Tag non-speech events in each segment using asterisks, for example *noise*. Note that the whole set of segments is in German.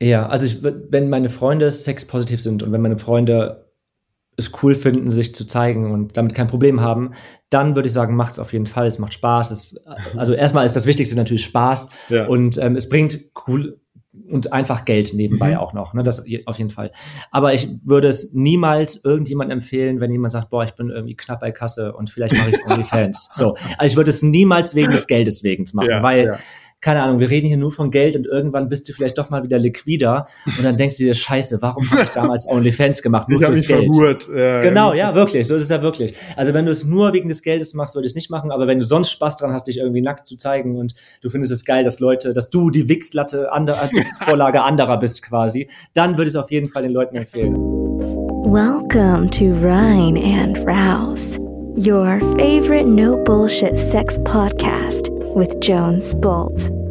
Ja, also ich, wenn meine Freunde sexpositiv sind und wenn meine Freunde es cool finden, sich zu zeigen und damit kein Problem haben, dann würde ich sagen, macht es auf jeden Fall. Es macht Spaß. Es, also erstmal ist das Wichtigste natürlich Spaß ja. und ähm, es bringt cool und einfach Geld nebenbei mhm. auch noch. Ne? Das auf jeden Fall. Aber ich würde es niemals irgendjemandem empfehlen, wenn jemand sagt, boah, ich bin irgendwie knapp bei Kasse und vielleicht mache ich *laughs* OnlyFans. so, also ich würde es niemals wegen des Geldes wegen machen, ja, weil ja keine Ahnung, wir reden hier nur von Geld und irgendwann bist du vielleicht doch mal wieder liquider und dann denkst du dir, scheiße, warum habe ich damals OnlyFans gemacht? Nur ich fürs mich Geld. Verhurt. Ja, genau, ja, wirklich, so ist es ja wirklich. Also wenn du es nur wegen des Geldes machst, würde ich es nicht machen, aber wenn du sonst Spaß dran hast, dich irgendwie nackt zu zeigen und du findest es geil, dass Leute, dass du die Wichslatte, anderer, Wichsvorlage *laughs* anderer bist quasi, dann würde ich es auf jeden Fall den Leuten empfehlen. Welcome to Rhine and Rouse, your favorite no bullshit sex podcast with Jones Bolt.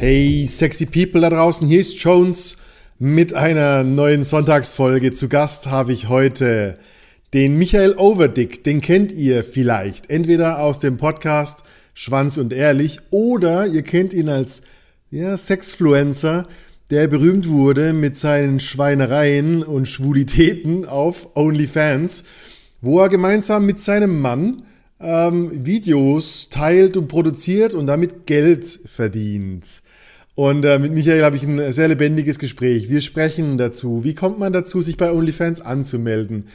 Hey, sexy people da draußen, hier ist Jones mit einer neuen Sonntagsfolge. Zu Gast habe ich heute den Michael Overdick. Den kennt ihr vielleicht entweder aus dem Podcast Schwanz und Ehrlich oder ihr kennt ihn als ja, Sexfluencer, der berühmt wurde mit seinen Schweinereien und Schwulitäten auf OnlyFans, wo er gemeinsam mit seinem Mann ähm, Videos teilt und produziert und damit Geld verdient. Und äh, mit Michael habe ich ein sehr lebendiges Gespräch. Wir sprechen dazu. Wie kommt man dazu, sich bei OnlyFans anzumelden?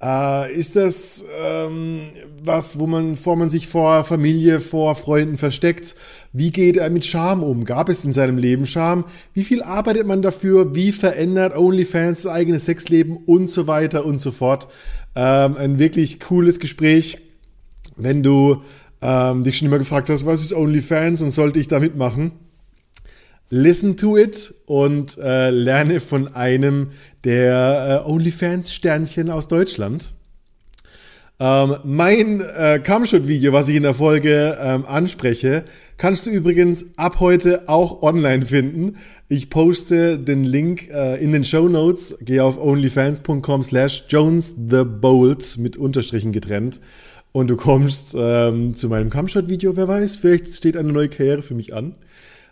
Äh, ist das ähm, was, wo man, vor man sich vor Familie, vor Freunden versteckt? Wie geht er mit Scham um? Gab es in seinem Leben Scham? Wie viel arbeitet man dafür? Wie verändert OnlyFans das eigene Sexleben und so weiter und so fort? Ähm, ein wirklich cooles Gespräch. Wenn du ähm, dich schon immer gefragt hast, was ist OnlyFans und sollte ich da mitmachen? Listen to it und äh, lerne von einem der äh, OnlyFans-Sternchen aus Deutschland. Ähm, mein äh, Cumshot-Video, was ich in der Folge ähm, anspreche, kannst du übrigens ab heute auch online finden. Ich poste den Link äh, in den Show Notes. Geh auf onlyfans.com slash jonesthebold mit Unterstrichen getrennt und du kommst ähm, zu meinem Cumshot-Video. Wer weiß, vielleicht steht eine neue Karriere für mich an.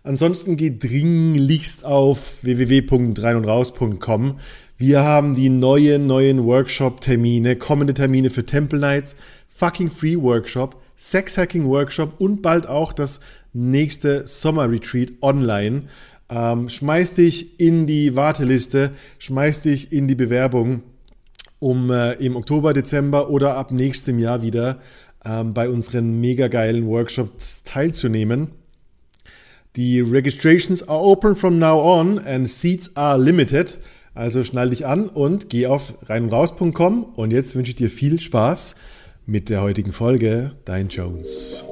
Ansonsten geht dringlichst auf www.reinundraus.com. Wir haben die neuen, neuen Workshop-Termine, kommende Termine für Temple Nights, Fucking Free Workshop, Sex Hacking Workshop und bald auch das nächste Sommer Retreat online. Ähm, schmeiß dich in die Warteliste, schmeiß dich in die Bewerbung, um äh, im Oktober, Dezember oder ab nächstem Jahr wieder ähm, bei unseren mega geilen Workshops teilzunehmen. Die Registrations are open from now on and seats are limited. Also schnall dich an und geh auf reinundraus.com und jetzt wünsche ich dir viel Spaß mit der heutigen Folge. Dein Jones.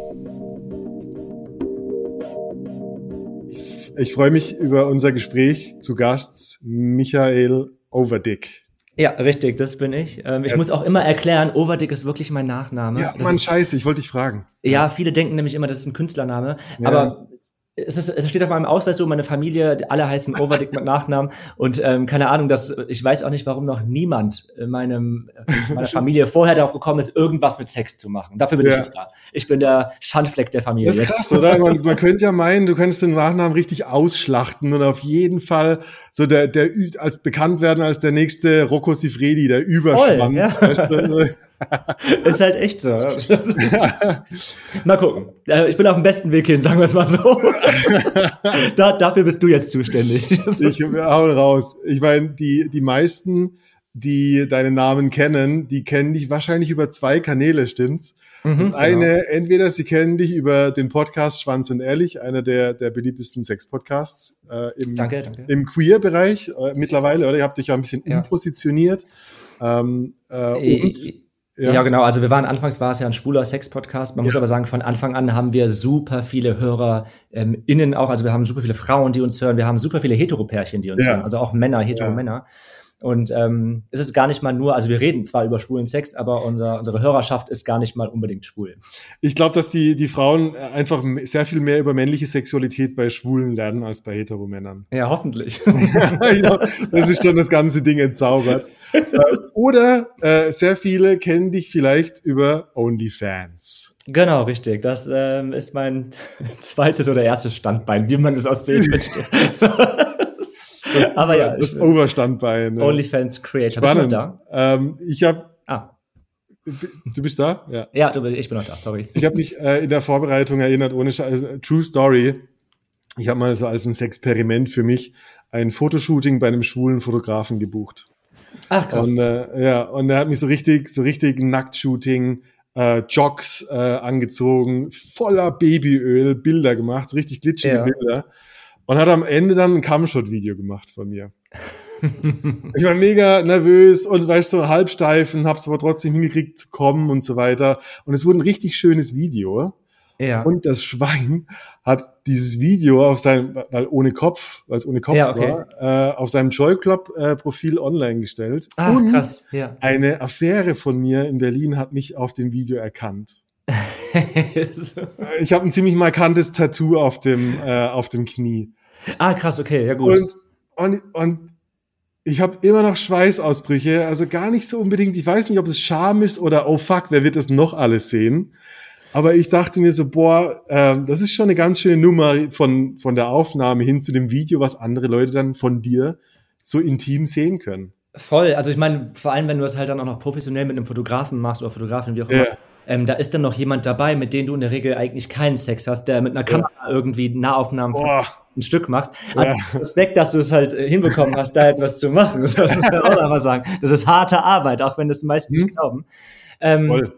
Ich freue mich über unser Gespräch zu Gast Michael Overdick. Ja, richtig, das bin ich. Ähm, ich Jetzt. muss auch immer erklären, Overdick ist wirklich mein Nachname. Ja, Mann, scheiße, ich wollte dich fragen. Ja, viele denken nämlich immer, das ist ein Künstlername. Ja. Aber es, ist, es steht auf meinem Ausweis so, meine Familie, alle heißen Overdick mit Nachnamen und ähm, keine Ahnung, dass ich weiß auch nicht, warum noch niemand in meinem in meiner Familie vorher darauf gekommen ist, irgendwas mit Sex zu machen. Dafür bin ja. ich jetzt da. Ich bin der Schandfleck der Familie. Das ist krass, jetzt. oder? Man, man könnte ja meinen, du könntest den Nachnamen richtig ausschlachten und auf jeden Fall so der der als bekannt werden als der nächste Rocco Sifredi, der Überschwanz. Voll, ja. weißt du? *laughs* *laughs* ist halt echt so. *laughs* mal gucken. Äh, ich bin auf dem besten Weg hin, sagen wir es mal so. *laughs* da, dafür bist du jetzt zuständig. ich hau raus. Ich meine, die, die meisten, die deinen Namen kennen, die kennen dich wahrscheinlich über zwei Kanäle, stimmt's? Mhm, das eine, genau. entweder sie kennen dich über den Podcast Schwanz und Ehrlich, einer der, der beliebtesten Sex-Podcasts äh, im, danke, danke. im Queer-Bereich äh, mittlerweile, oder? Ihr habt euch ja ein bisschen ja. umpositioniert. Ähm, äh, und ja. ja. genau. Also wir waren anfangs war es ja ein schwuler Sex-Podcast. Man ja. muss aber sagen, von Anfang an haben wir super viele Hörer ähm, innen auch. Also wir haben super viele Frauen, die uns hören. Wir haben super viele Heteropärchen, die uns ja. hören. Also auch Männer, Hetero-Männer. Und ähm, es ist gar nicht mal nur, also wir reden zwar über schwulen Sex, aber unser, unsere Hörerschaft ist gar nicht mal unbedingt schwul. Ich glaube, dass die, die Frauen einfach sehr viel mehr über männliche Sexualität bei Schwulen lernen als bei Heteromännern. Ja, hoffentlich. *laughs* ja, das ist schon das ganze Ding entzaubert. Äh, oder äh, sehr viele kennen dich vielleicht über OnlyFans. Genau, richtig. Das ähm, ist mein *laughs* zweites oder erstes Standbein, wie man das aussehen möchte. Aber ja. Das Overstandbein. Ne? OnlyFans Creator. Spannend. Da? Ähm, ich habe. Ah. Du bist da? Ja. Ja, du, ich bin noch da, sorry. Ich habe mich äh, in der Vorbereitung erinnert, ohne Scheiß, also, True Story. Ich habe mal so als ein Experiment für mich ein Fotoshooting bei einem schwulen Fotografen gebucht. Ach krass. Und, äh, ja, und er hat mich so richtig, so richtig Nacktshooting, äh, Jogs äh, angezogen, voller Babyöl, Bilder gemacht, richtig glitschige ja. Bilder. Und hat am Ende dann ein Cumshot-Video gemacht von mir. *laughs* ich war mega nervös und weißt du, so halbsteifen, hab's aber trotzdem hingekriegt zu kommen und so weiter. Und es wurde ein richtig schönes Video. Ja. Und das Schwein hat dieses Video auf seinem, weil ohne Kopf, weil es ohne Kopf ja, okay. war, äh, auf seinem Joy Club äh, Profil online gestellt. Ach, und krass, ja. Eine Affäre von mir in Berlin hat mich auf dem Video erkannt. *laughs* ich habe ein ziemlich markantes Tattoo auf dem, äh, auf dem Knie. Ah, krass, okay, ja gut. Und, und, und ich habe immer noch Schweißausbrüche, also gar nicht so unbedingt, ich weiß nicht, ob es Scham ist oder oh fuck, wer wird das noch alles sehen? Aber ich dachte mir so, boah, äh, das ist schon eine ganz schöne Nummer von, von der Aufnahme hin zu dem Video, was andere Leute dann von dir so intim sehen können. Voll, also ich meine, vor allem, wenn du das halt dann auch noch professionell mit einem Fotografen machst oder Fotografin, wie auch immer, ja. ähm, da ist dann noch jemand dabei, mit dem du in der Regel eigentlich keinen Sex hast, der mit einer Kamera ja. irgendwie Nahaufnahmen von ein Stück macht. Also ja. Respekt, dass du es halt äh, hinbekommen hast, da etwas zu machen. *laughs* Das muss man auch einmal sagen. Das ist harte Arbeit, auch wenn das die meisten hm. nicht glauben. Ähm, Voll.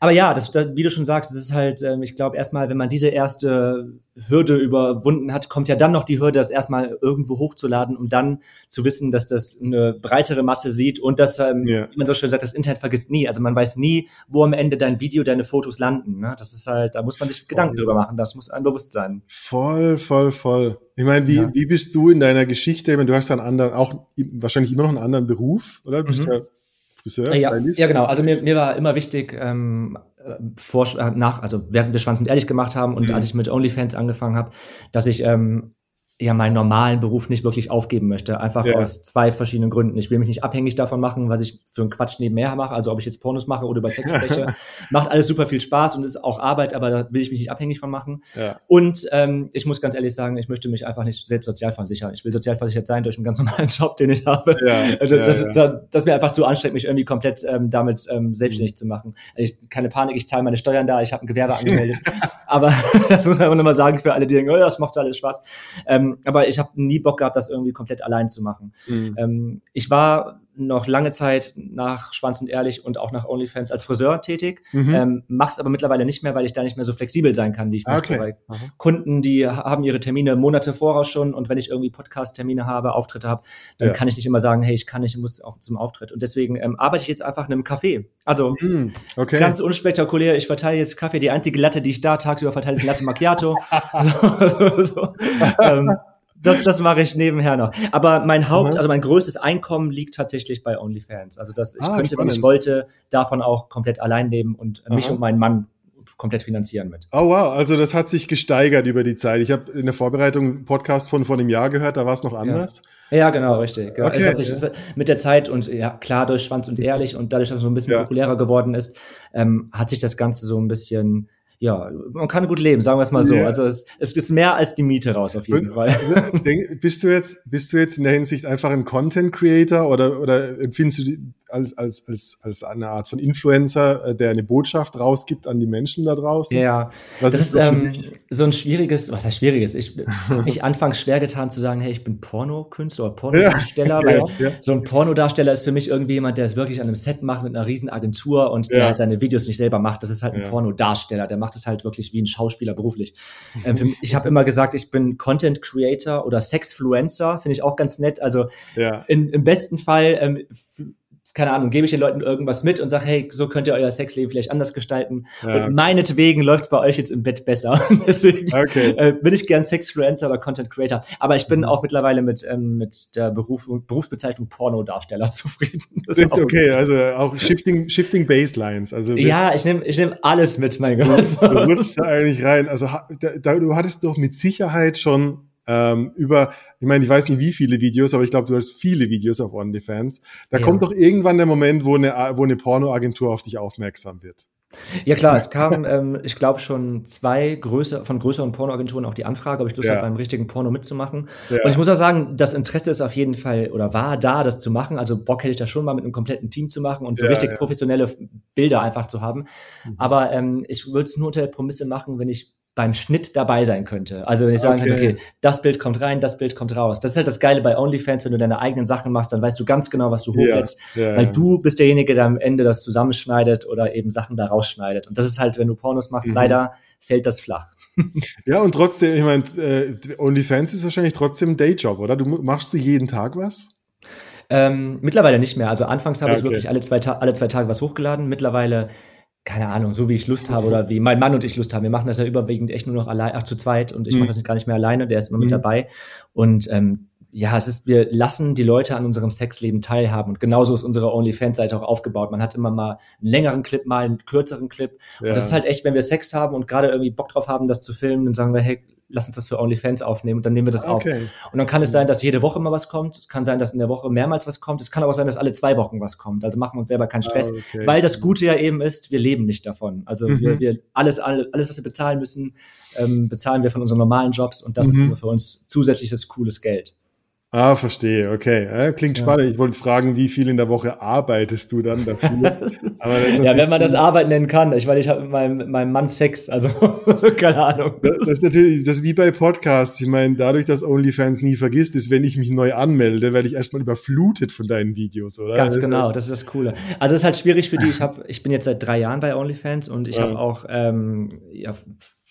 Aber ja, das, wie du schon sagst, es ist halt, ähm, ich glaube, erstmal, wenn man diese erste Hürde überwunden hat, kommt ja dann noch die Hürde, das erstmal irgendwo hochzuladen, um dann zu wissen, dass das eine breitere Masse sieht und dass, ähm, ja. wie man so schön sagt, das Internet vergisst nie. Also man weiß nie, wo am Ende dein Video, deine Fotos landen. Ne? Das ist halt, da muss man sich voll. Gedanken drüber machen. Das muss einem bewusst sein. Voll, voll, voll. Ich meine, wie, ja. wie bist du in deiner Geschichte? Ich meine, du hast einen anderen, auch wahrscheinlich immer noch einen anderen Beruf, oder? Du bist mhm. ja Friseur, ja, ja, genau. Also mir, mir war immer wichtig, ähm, vor, nach, also während wir Schwanz und ehrlich gemacht haben und mhm. als ich mit OnlyFans angefangen habe, dass ich ähm, ja meinen normalen Beruf nicht wirklich aufgeben möchte. Einfach ja. aus zwei verschiedenen Gründen. Ich will mich nicht abhängig davon machen, was ich für einen Quatsch nebenher mache. Also ob ich jetzt Pornos mache oder über Sex *laughs* spreche. Macht alles super viel Spaß und ist auch Arbeit, aber da will ich mich nicht abhängig von machen. Ja. Und ähm, ich muss ganz ehrlich sagen, ich möchte mich einfach nicht selbst sozialversichern. Ich will sozialversichert sein durch einen ganz *laughs* normalen Job, den ich habe. Ja. Also das, das, das, das, ist mir einfach zu anstrengend, mich irgendwie komplett ähm, damit ähm, selbstständig zu machen. Ich, keine Panik, ich zahle meine Steuern da, ich habe ein Gewerbe *laughs* angemeldet. Aber *laughs* das muss man immer noch mal sagen für alle, die denken, oh, das macht alles schwarz. Ähm, ähm, aber ich habe nie Bock gehabt, das irgendwie komplett allein zu machen. Mhm. Ähm, ich war noch lange Zeit nach Schwanz und Ehrlich und auch nach OnlyFans als Friseur tätig, mhm. ähm, mach's aber mittlerweile nicht mehr, weil ich da nicht mehr so flexibel sein kann, wie ich möchte. Okay. Kunden, die haben ihre Termine Monate voraus schon und wenn ich irgendwie Podcast-Termine habe, Auftritte habe, dann ja. kann ich nicht immer sagen, hey, ich kann nicht, ich muss auch zum Auftritt. Und deswegen ähm, arbeite ich jetzt einfach in einem Café. Also mhm. okay. ganz unspektakulär, ich verteile jetzt Kaffee, die einzige Latte, die ich da tagsüber verteile, ist Latte Macchiato. *laughs* *laughs* so, so, so. Ähm, das, das *laughs* mache ich nebenher noch. Aber mein Haupt, also mein größtes Einkommen liegt tatsächlich bei OnlyFans. Also das, ich ah, könnte, spannend. wenn ich wollte, davon auch komplett allein leben und Aha. mich und meinen Mann komplett finanzieren mit. Oh wow, also das hat sich gesteigert über die Zeit. Ich habe in der Vorbereitung einen Podcast von vor einem Jahr gehört, da war es noch anders. Ja. ja genau, richtig. Genau. Okay. Es hat sich mit der Zeit und ja klar durch Schwanz und Ehrlich und dadurch, dass es so ein bisschen ja. populärer geworden ist, ähm, hat sich das Ganze so ein bisschen ja, man kann gut leben, sagen wir es mal so. Yeah. Also es, es ist mehr als die Miete raus auf jeden Fall. Also, denk, bist du jetzt, bist du jetzt in der Hinsicht einfach ein Content Creator oder, oder empfindest du die als, als, als, als eine Art von Influencer, äh, der eine Botschaft rausgibt an die Menschen da draußen? Ja, was das ist, ist ähm, so ein schwieriges, was heißt schwieriges? Ich mich anfangs schwer getan zu sagen, hey, ich bin Pornokünstler oder Pornodarsteller, ja, *laughs* weil ja. so ein Pornodarsteller ist für mich irgendwie jemand, der es wirklich an einem Set macht mit einer riesen Agentur und der halt seine Videos nicht selber macht. Das ist halt ein Pornodarsteller, der macht macht es halt wirklich wie ein Schauspieler beruflich. *laughs* Ähm, ich habe immer gesagt, ich bin Content Creator oder Sexfluencer, finde ich auch ganz nett. Also ja. in, im besten Fall ähm, keine Ahnung, gebe ich den Leuten irgendwas mit und sage, hey, so könnt ihr euer Sexleben vielleicht anders gestalten. Ja. Und meinetwegen läuft es bei euch jetzt im Bett besser. *laughs* Deswegen okay. äh, bin ich gern Sexfluencer oder Content Creator. Aber ich bin mhm. auch mittlerweile mit, ähm, mit der Beruf, Berufsbezeichnung Pornodarsteller *laughs* zufrieden. okay, also auch Shifting, Shifting Baselines. Also ja, ich nehme ich nehm alles mit, mein Gott. Du, du rutschst da eigentlich rein. Also da, du hattest doch mit Sicherheit schon ähm, über, ich meine, ich weiß nicht wie viele Videos, aber ich glaube, du hast viele Videos auf OnlyFans. Da ja. kommt doch irgendwann der Moment, wo eine, wo eine Pornoagentur auf dich aufmerksam wird. Ja klar, es kam, ähm, ich glaube schon zwei Größe, von größeren Pornoagenturen auch die Anfrage, ob ich Lust Ja. habe, beim richtigen Porno mitzumachen. Ja. Und ich muss auch sagen, das Interesse ist auf jeden Fall oder war da, das zu machen. Also Bock hätte ich da schon mal mit einem kompletten Team zu machen und so Ja, richtig professionelle Bilder einfach zu haben. Mhm. Aber ähm, ich würde es nur unter der Prämisse machen, wenn ich beim Schnitt dabei sein könnte. Also wenn ich sagen Okay. könnte, okay, das Bild kommt rein, das Bild kommt raus. Das ist halt das Geile bei OnlyFans, wenn du deine eigenen Sachen machst, dann weißt du ganz genau, was du hochlädst. ja, Weil ja. du bist derjenige, der am Ende das zusammenschneidet oder eben Sachen da rausschneidet. Und das ist halt, wenn du Pornos machst, Mhm. leider fällt das flach. *laughs* Ja, und trotzdem, ich meine, äh, OnlyFans ist wahrscheinlich trotzdem ein Dayjob, oder? Du machst du jeden Tag was? Ähm, mittlerweile nicht mehr. Also anfangs habe Ja, ich okay. wirklich alle zwei, Ta alle zwei Tage was hochgeladen. Mittlerweile, keine Ahnung, so wie ich Lust habe oder wie mein Mann und ich Lust haben. Wir machen das ja überwiegend echt nur noch allein, ach, zu zweit und ich Mhm. mache das gar nicht mehr alleine, der ist immer mit Mhm. dabei. Und ähm, ja, es ist, wir lassen die Leute an unserem Sexleben teilhaben. Und genauso ist unsere OnlyFans-Seite auch aufgebaut. Man hat immer mal einen längeren Clip, mal einen kürzeren Clip. Ja. Und das ist halt echt, wenn wir Sex haben und gerade irgendwie Bock drauf haben, das zu filmen, dann sagen wir, hey, lass uns das für OnlyFans aufnehmen und dann nehmen wir das auf. Okay. Und dann kann es sein, dass jede Woche mal was kommt. Es kann sein, dass in der Woche mehrmals was kommt. Es kann aber auch sein, dass alle zwei Wochen was kommt. Also machen wir uns selber keinen Stress. Ah, okay. Weil das Gute ja eben ist, wir leben nicht davon. Also Mhm. wir, wir alles, alles, alles, was wir bezahlen müssen, ähm, bezahlen wir von unseren normalen Jobs und das Mhm. ist für uns zusätzliches cooles Geld. Ah, verstehe, okay. Ja, klingt Ja. spannend. Ich wollte fragen, wie viel in der Woche arbeitest du dann dafür? *laughs* Ja, wenn man das Arbeit nennen kann. Ich meine, ich habe mit meinem, mit meinem Mann Sex, also so, *laughs* keine Ahnung. Das ist natürlich, das ist wie bei Podcasts. Ich meine, dadurch, dass OnlyFans nie vergisst, ist, wenn ich mich neu anmelde, werde ich erstmal überflutet von deinen Videos, oder? Ganz Das genau, das ist das Coole. Also es ist halt schwierig für die. Ich *laughs* habe, ich bin jetzt seit drei Jahren bei OnlyFans und ich Ja. habe auch ähm, ja,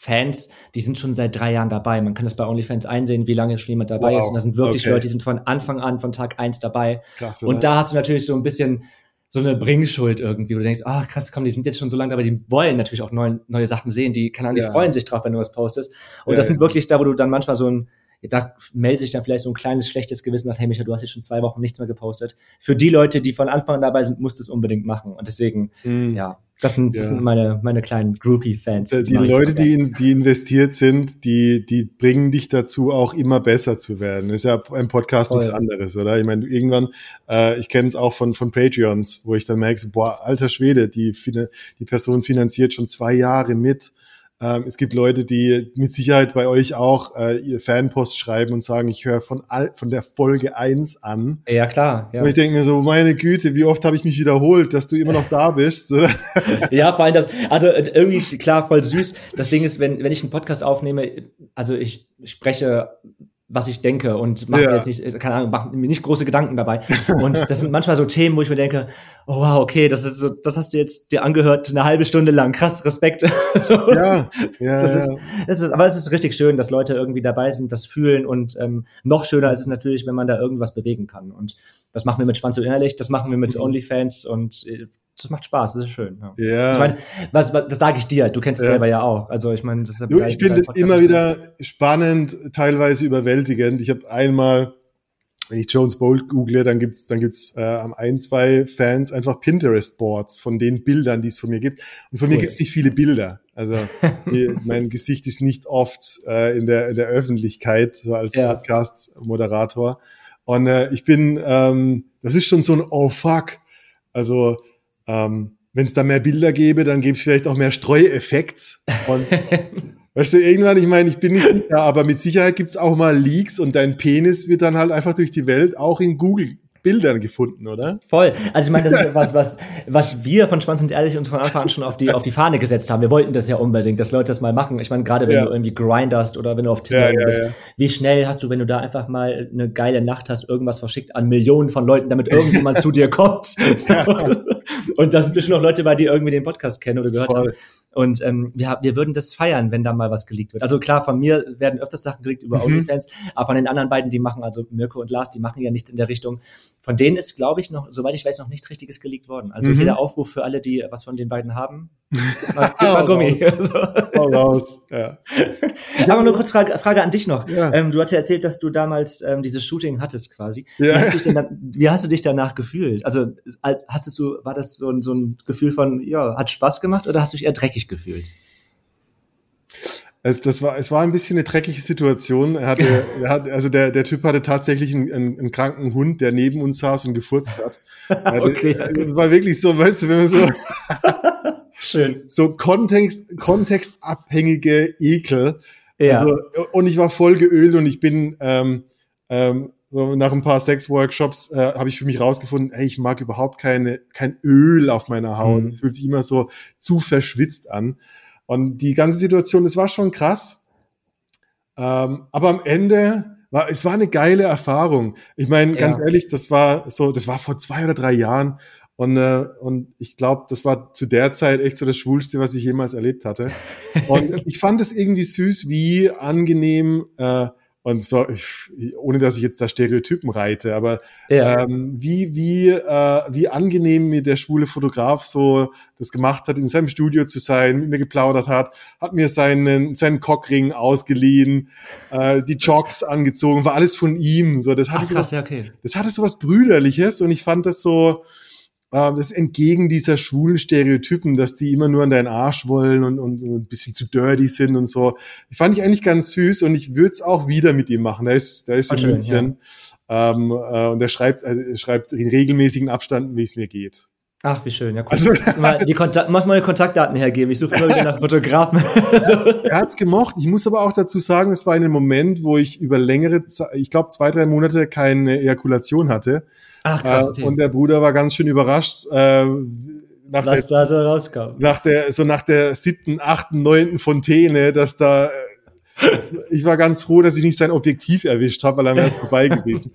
Fans, die sind schon seit drei Jahren dabei. Man kann das bei OnlyFans einsehen, wie lange schon jemand dabei Wow, ist. Und das sind wirklich okay. Leute, die sind von Anfang an, von Tag eins dabei. Krass? Und da hast du natürlich so ein bisschen so eine Bringschuld irgendwie, wo du denkst, ach krass, komm, die sind jetzt schon so lange dabei, die wollen natürlich auch neue, neue Sachen sehen, die, keine Ahnung, die Ja. freuen sich drauf, wenn du was postest. Und Ja, das sind wirklich da, wo du dann manchmal so ein, da meldet sich dann vielleicht so ein kleines schlechtes Gewissen, sagt, hey Micha, du hast jetzt schon zwei Wochen nichts mehr gepostet. Für die Leute, die von Anfang an dabei sind, musst du es unbedingt machen. Und deswegen, Mhm. ja, das sind, das Ja. sind meine, meine kleinen Groupie-Fans. Äh, Die ich Leute, die, in, die investiert sind, die, die bringen dich dazu, auch immer besser zu werden. Ist ja beim Podcast Voll. nichts anderes, oder? Ich meine, irgendwann, äh, ich kenne es auch von, von Patreons, wo ich dann merke, so, boah, alter Schwede, die, die Person finanziert schon zwei Jahre mit. Ähm, es gibt Leute, die mit Sicherheit bei euch auch äh, ihr Fanpost schreiben und sagen, ich höre von, all, von der Folge eins an. Ja, klar. Ja. Und ich denke mir so, meine Güte, wie oft habe ich mich wiederholt, dass du immer noch da bist. *laughs* Ja, vor allem das, also äh, irgendwie klar, voll süß. Das Ding ist, wenn, wenn ich einen Podcast aufnehme, also ich spreche, was ich denke und mache Ja. mir jetzt nicht, keine Ahnung, mache mir nicht große Gedanken dabei. *laughs* Und das sind manchmal so Themen, wo ich mir denke, oh wow, okay, das ist so, das hast du jetzt dir angehört eine halbe Stunde lang. Krass, Respekt. *laughs* Ja, ja, Das ja. ist, das ist, aber es ist richtig schön, dass Leute irgendwie dabei sind, das fühlen und ähm, noch schöner ist es natürlich, wenn man da irgendwas bewegen kann. Und das machen wir mit Schwanz und Innerlich, das machen wir mit Mhm. OnlyFans und äh, das macht Spaß, das ist schön. Ja. ja. Ich meine, was, was, das sage ich dir, du kennst es Ja. selber ja auch. Also ich meine, das ist ja bei- ich finde es immer wieder spannend, teilweise überwältigend. Ich habe einmal, wenn ich Jones Bolt google, dann gibt's dann gibt's äh, am ein, zwei Fans einfach Pinterest-Boards von den Bildern, die es von mir gibt. Und von mir Cool. gibt's nicht viele Bilder. Also *laughs* mir- mein Gesicht ist nicht oft äh, in, der, in der Öffentlichkeit so als Ja. Podcast-Moderator. Und äh, ich bin, ähm, das ist schon so ein Oh fuck. Also ähm, wenn es da mehr Bilder gäbe, dann gäbe es vielleicht auch mehr Streueffekt. Und *laughs* Weißt du, irgendwann, ich meine, ich bin nicht sicher, aber mit Sicherheit gibt's auch mal Leaks und dein Penis wird dann halt einfach durch die Welt auch in Google Bildern gefunden, oder? Voll. Also ich meine, das ist *laughs* was, was, was wir von Schwanz und Ehrlich uns von Anfang an schon auf die, auf die Fahne gesetzt haben. Wir wollten das ja unbedingt, dass Leute das mal machen. Ich meine, gerade wenn Ja. du irgendwie grinderst oder wenn du auf Twitter Ja, ja, bist, wie schnell hast du, wenn du da einfach mal eine geile Nacht hast, irgendwas verschickt an Millionen von Leuten, damit irgendjemand *laughs* zu dir kommt. *laughs* und da sind bestimmt noch Leute bei, die irgendwie den Podcast kennen oder gehört Voll. haben. Und ähm, wir, wir würden das feiern, wenn da mal was geleakt wird. Also klar, von mir werden öfters Sachen geleakt über Mhm. OnlyFans, aber von den anderen beiden, die machen, also Mirko und Lars, die machen ja nichts in der Richtung. Von denen ist, glaube ich, noch, soweit ich weiß, noch nichts Richtiges geleakt worden. Also Mhm. jeder Aufruf für alle, die was von den beiden haben, *laughs* mal, mal Gummi. *laughs* so. Hau raus. Ja. *laughs* Aber nur kurz Frage, Frage an dich noch. Ja. Ähm, du hast ja erzählt, dass du damals ähm, dieses Shooting hattest quasi. Wie, Ja. hast du dich denn da, wie hast du dich danach gefühlt? Also al- hast du, war das so ein, so ein Gefühl von, ja, hat Spaß gemacht oder hast du dich eher dreckig gefühlt? Es, das war, es war ein bisschen eine dreckige Situation. Er hatte, *laughs* er hat, also der, der Typ hatte tatsächlich einen, einen, einen kranken Hund, der neben uns saß und gefurzt hat. *laughs* Okay. Es war wirklich so, weißt du, wenn man so, *laughs* Schön. So Kontext, kontextabhängige Ekel. Ja. Also, und ich war voll geölt und ich bin ähm, ähm, so nach ein paar Sex-Workshops äh, habe ich für mich rausgefunden, ey, ich mag überhaupt keine, kein Öl auf meiner Haut. Mhm. Es fühlt sich immer so zu verschwitzt an. Und die ganze Situation, das war schon krass. Ähm, aber am Ende war, es war eine geile Erfahrung. Ich meine, Ja. ganz ehrlich, das war so, das war vor zwei oder drei Jahren. Und, äh, und ich glaube, das war zu der Zeit echt so das Schwulste, was ich jemals erlebt hatte. *laughs* Und ich fand es irgendwie süß, wie angenehm äh, und so, ich, ohne dass ich jetzt da Stereotypen reite, aber Ja. ähm, wie, wie, äh, wie angenehm mir der schwule Fotograf so das gemacht hat, in seinem Studio zu sein, mit mir geplaudert hat, hat mir seinen, seinen Cockring ausgeliehen, äh, die Jocks angezogen, war alles von ihm. So, das hatte Ach so krass, was, ja, okay. das hatte so was Brüderliches und ich fand das so, äh, das ist entgegen dieser schwulen Stereotypen, dass die immer nur an deinen Arsch wollen und, und, und ein bisschen zu dirty sind und so. Ich fand ich eigentlich ganz süß und ich würde es auch wieder mit ihm machen. Da ist, da ist Ah, in schön, München. Ähm, äh, und er schreibt, äh, schreibt in regelmäßigen Abständen, wie es mir geht. Ach, wie schön, ja, cool. Also- mal *laughs* die Kontakt, muss meine Kontaktdaten hergeben. Ich suche immer wieder nach Fotografen. *laughs* so. Er hat's gemocht. Ich muss aber auch dazu sagen, es war in einem Moment, wo ich über längere, Ze- ich glaube zwei, drei Monate keine Ejakulation hatte. Ach, krass, Äh, okay. Und der Bruder war ganz schön überrascht. Äh, nach der was da so rauskam. nach der, so nach der siebten, achten, neunten Fontäne, dass da, äh, ich war ganz froh, dass ich nicht sein Objektiv erwischt habe, weil er wäre vorbei *laughs* gewesen.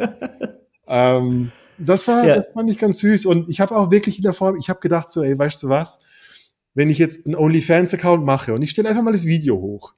ähm, das war, Ja. das fand ich ganz süß und ich habe auch wirklich in der Form, ich habe gedacht so, ey, weißt du was, wenn ich jetzt einen OnlyFans-Account mache und ich stelle einfach mal das Video hoch,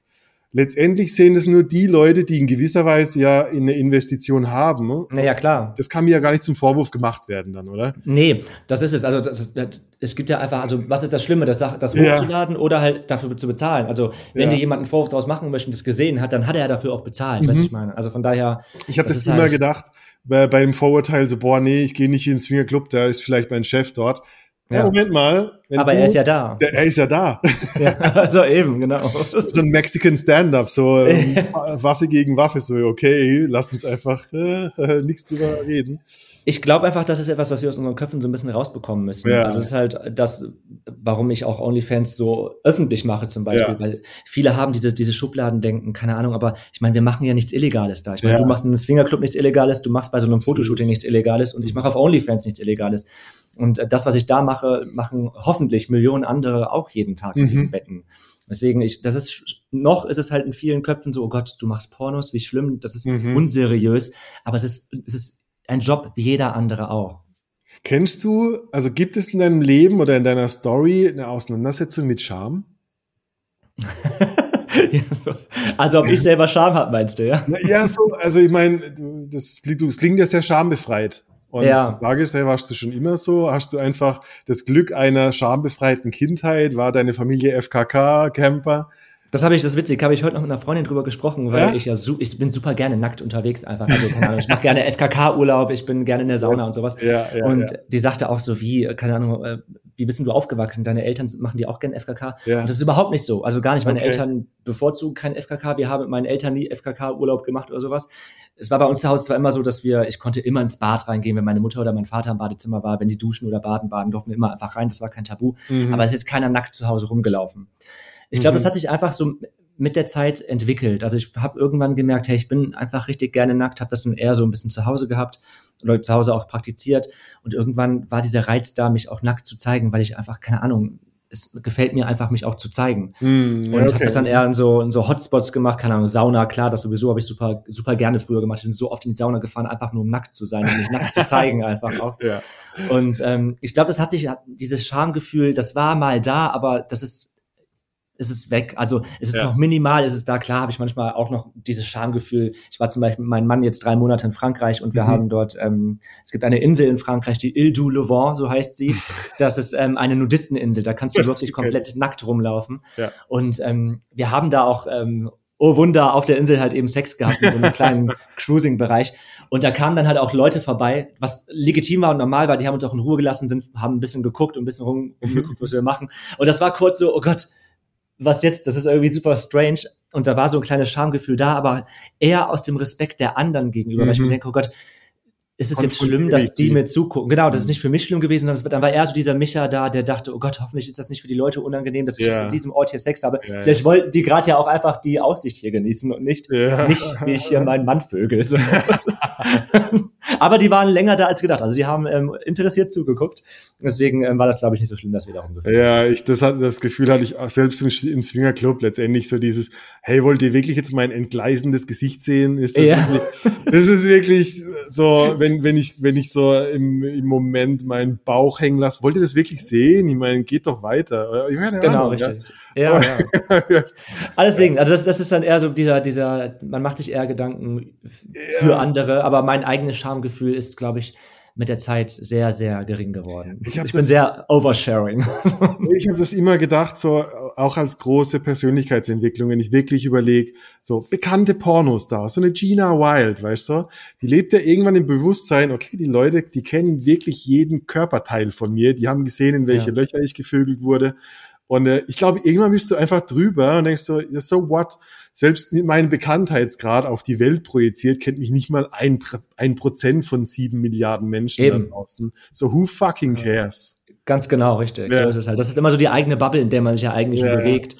letztendlich sehen das nur die Leute, die in gewisser Weise ja eine Investition haben. Naja, klar. Das kann mir ja gar nicht zum Vorwurf gemacht werden dann, oder? Nee, das ist es. Also das, das, es gibt ja einfach, also was ist das Schlimme, das, das Ja. hochzuladen oder halt dafür zu bezahlen? Also wenn Ja. dir jemand einen Vorwurf daraus machen möchte und das gesehen hat, dann hat er ja dafür auch bezahlt, weißt du, was ich meine? Also von daher, Ich habe Das das, immer halt- gedacht, bei, bei dem Vorurteil so, boah, nee, ich gehe nicht in den Swingerclub, da ist vielleicht mein Chef dort. Ja, Ja. Moment mal. wenn aber du- er ist ja da. Der, er ist ja da. *laughs* ja, also eben, genau. *laughs* so ein Mexican Stand-up, so ähm, *laughs* Waffe gegen Waffe, so okay, lass uns einfach äh, nichts drüber reden. Ich glaube einfach, das ist etwas, was wir aus unseren Köpfen so ein bisschen rausbekommen müssen. Ja. Also es ist halt das, warum ich auch OnlyFans so öffentlich mache zum Beispiel, Ja. weil viele haben diese, diese Schubladendenken, keine Ahnung, aber ich meine, wir machen ja nichts Illegales da. Ich meine, Ja. du machst in einem Swingerclub nichts Illegales, du machst bei so einem Fotoshooting nichts Illegales und ich mache auf OnlyFans nichts Illegales. Und äh, das, was ich da mache, machen hoffentlich Millionen andere auch jeden Tag in Mhm. ihren Betten. Deswegen, ich, das ist, noch ist es halt in vielen Köpfen so, oh Gott, du machst Pornos, wie schlimm, das ist Mhm. unseriös, aber es ist, es ist ein Job wie jeder andere auch. Kennst du, also gibt es in deinem Leben oder in deiner Story eine Auseinandersetzung mit Scham? *laughs* Ja, so. Also ob ich selber Scham habe, meinst du, ja? Ja, so, also ich meine, das, das klingt ja sehr schambefreit. Und Ja. die Frage ist, hey, warst du schon immer so? Hast du einfach das Glück einer schambefreiten Kindheit? War deine Familie FKK-Camper? Das habe ich, das ist witzig, habe ich heute noch mit einer Freundin drüber gesprochen, weil Ja? ich ja su ich bin super gerne nackt unterwegs einfach. Also, keine Ahnung, ich mache gerne FKK-Urlaub, ich bin gerne in der Sauna und sowas. Ja, ja, und ja. die sagte auch so, wie, keine Ahnung, äh, wie bist denn du aufgewachsen? Deine Eltern machen die auch gerne FKK? Ja. Und das ist überhaupt nicht so. Also gar nicht. Meine Okay. Eltern bevorzugen kein FKK. Wir haben mit meinen Eltern nie FKK-Urlaub gemacht oder sowas. Es war bei uns zu Hause zwar immer so, dass wir, ich konnte immer ins Bad reingehen, wenn meine Mutter oder mein Vater im Badezimmer war, wenn sie duschen oder baden waren, durften wir immer einfach rein. Das war kein Tabu. Mhm. Aber es ist keiner nackt zu Hause rumgelaufen. Ich glaube, Mhm. das hat sich einfach so mit der Zeit entwickelt. Also ich habe irgendwann gemerkt, hey, ich bin einfach richtig gerne nackt, habe das dann eher so ein bisschen zu Hause gehabt oder zu Hause auch praktiziert. Und irgendwann war dieser Reiz da, mich auch nackt zu zeigen, weil ich einfach, keine Ahnung, es gefällt mir einfach, mich auch zu zeigen. Ja, Und habe okay. das dann eher in so, in so Hotspots gemacht, keine Ahnung, Sauna, klar, das sowieso habe ich super, super gerne früher gemacht. Ich bin so oft in die Sauna gefahren, einfach nur um nackt zu sein und mich nackt zu zeigen *laughs* einfach auch. ja. Und ähm, ich glaube, das hat sich, dieses Schamgefühl, das war mal da, aber das ist, es ist weg. Also es ist Ja. noch minimal, es ist da. Klar habe ich manchmal auch noch dieses Schamgefühl. Ich war zum Beispiel mit meinem Mann jetzt drei Monate in Frankreich und wir Mhm. haben dort, ähm, es gibt eine Insel in Frankreich, die Ile du Levant, so heißt sie. *laughs* Das ist ähm, eine Nudisteninsel, da kannst du Das wirklich komplett nackt rumlaufen. Ja. Und ähm, wir haben da auch, ähm, oh Wunder, auf der Insel halt eben Sex gehabt in so einem kleinen *laughs* Cruising-Bereich. Und da kamen dann halt auch Leute vorbei, was legitim war und normal war. Die haben uns auch in Ruhe gelassen, sind, haben ein bisschen geguckt und ein bisschen rum, rumgeguckt, was wir machen. Und das war kurz so, oh Gott, was jetzt? Das ist irgendwie super strange. Und da war so ein kleines Schamgefühl da, aber eher aus dem Respekt der anderen gegenüber, weil ich Mhm. mir denke, oh Gott, ist es jetzt schlimm, dass die mir zugucken? Genau, das ist nicht für mich schlimm gewesen, sondern es wird dann war eher so dieser Micha da, der dachte, oh Gott, hoffentlich ist das nicht für die Leute unangenehm, dass ich Ja. jetzt an diesem Ort hier Sex habe. Ja, Vielleicht wollten die gerade ja auch einfach die Aussicht hier genießen und nicht, nicht wie ich hier meinen Mann vögel. So. *laughs* *laughs* Aber die waren länger da als gedacht. Also die haben ähm, interessiert zugeguckt. Deswegen ähm, war das, glaube ich, nicht so schlimm, dass wir da rumgefilmt Ja, ich, das, hat, das Gefühl hatte ich auch selbst im, im Swingerclub letztendlich so dieses, hey, wollt ihr wirklich jetzt mein entgleisendes Gesicht sehen? Ist das, Ja. wirklich, das ist wirklich so, wenn, wenn ich, wenn ich so im, im Moment meinen Bauch hängen lasse, wollt ihr das wirklich sehen? Ich meine, geht doch weiter. Ich meine, Genau, Ahnung, richtig. Ja, *laughs* ja. Ja. Also Deswegen, also das, das ist dann eher so dieser, dieser, man macht sich eher Gedanken für andere, aber mein eigenes Schamgefühl ist, glaube ich, mit der Zeit sehr, sehr gering geworden. Ich Ich, bin sehr oversharing. *laughs* Ich habe das immer gedacht, so auch als große Persönlichkeitsentwicklung, wenn ich wirklich überlege, so bekannte Pornostars, so eine Gina Wild, weißt du, die lebt ja irgendwann im Bewusstsein, okay, die Leute, die kennen wirklich jeden Körperteil von mir, die haben gesehen, in welche Ja. Löcher ich gevögelt wurde. Und äh, ich glaube, irgendwann bist du einfach drüber und denkst so, so what? Selbst mit meinem Bekanntheitsgrad auf die Welt projiziert, kennt mich nicht mal ein, ein Prozent von sieben Milliarden Menschen da Eben. draußen. So who fucking cares? Ganz genau, richtig. Ja. So ist es halt. Das ist immer so die eigene Bubble, in der man sich ja eigentlich Ja, nur ja. bewegt.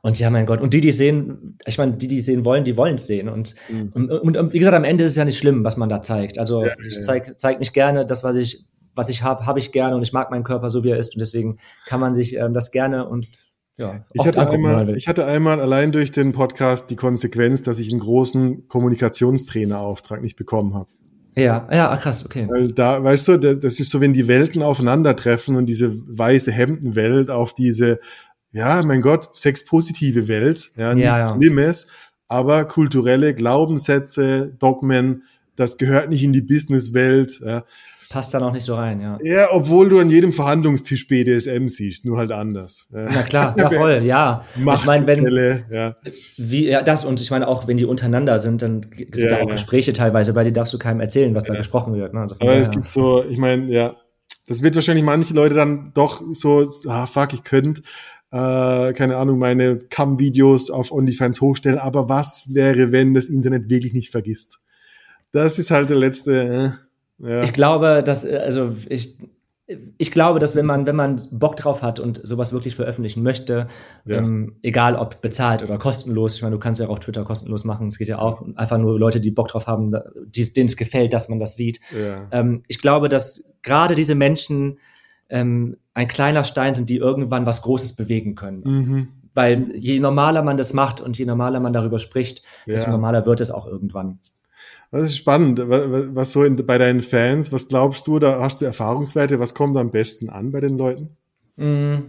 Und ja, mein Gott. Und die, die sehen, ich meine, die, die sehen wollen, die wollen es sehen. Und, Mhm. und, und, und wie gesagt, am Ende ist es ja nicht schlimm, was man da zeigt. Also Ja, ich ja. zeig, zeig nicht gerne das, was ich, was ich habe, habe ich gerne und ich mag meinen Körper so, wie er ist. Und deswegen kann man sich ähm, das gerne und ja, Ich hatte, angucken, einmal, ich hatte einmal allein durch den Podcast die Konsequenz, dass ich einen großen Kommunikationstrainerauftrag nicht bekommen habe. ja, ja, ah, krass, okay. Weil da, weißt du, da- das ist so, wenn die Welten aufeinandertreffen und diese weiße Hemdenwelt auf diese, ja, mein Gott, sexpositive Welt, ja, nichts Ja, ja. Schlimmes, aber kulturelle Glaubenssätze, Dogmen, das gehört nicht in die Businesswelt. Ja. Passt dann auch nicht so rein, ja. ja, obwohl du an jedem Verhandlungstisch BDSM siehst, nur halt anders. Ja. Na klar, ja voll, *laughs* ja. Ich meine, wenn, ja. Wie, ja, das und ich meine auch, wenn die untereinander sind, dann sind Ja, da auch ja. Gespräche teilweise, bei denen darfst du keinem erzählen, was da gesprochen wird. Ne? Also Aber es gibt so, ich meine, ja, das wird wahrscheinlich manche Leute dann doch so, ah fuck, ich könnte, äh, keine Ahnung, meine Cam-Videos auf OnlyFans hochstellen, aber was wäre, wenn das Internet wirklich nicht vergisst? Das ist halt der letzte, äh, ja. ich glaube, dass, äh, also ich, ich glaube, dass wenn man, wenn man Bock drauf hat und sowas wirklich veröffentlichen möchte, Ja. ähm, egal ob bezahlt oder kostenlos, ich meine, du kannst ja auch Twitter kostenlos machen, es geht ja auch einfach nur Leute, die Bock drauf haben, denen es gefällt, dass man das sieht. ja. Ähm, ich glaube, dass gerade diese Menschen ähm, ein kleiner Stein sind, die irgendwann was Großes bewegen können. Mhm. Weil je normaler man das macht und je normaler man darüber spricht, desto Ja. normaler wird es auch irgendwann. Das ist spannend. Wa- wa- Was so in, bei deinen Fans, was glaubst du, da hast du Erfahrungswerte, was kommt am besten an bei den Leuten? Mm.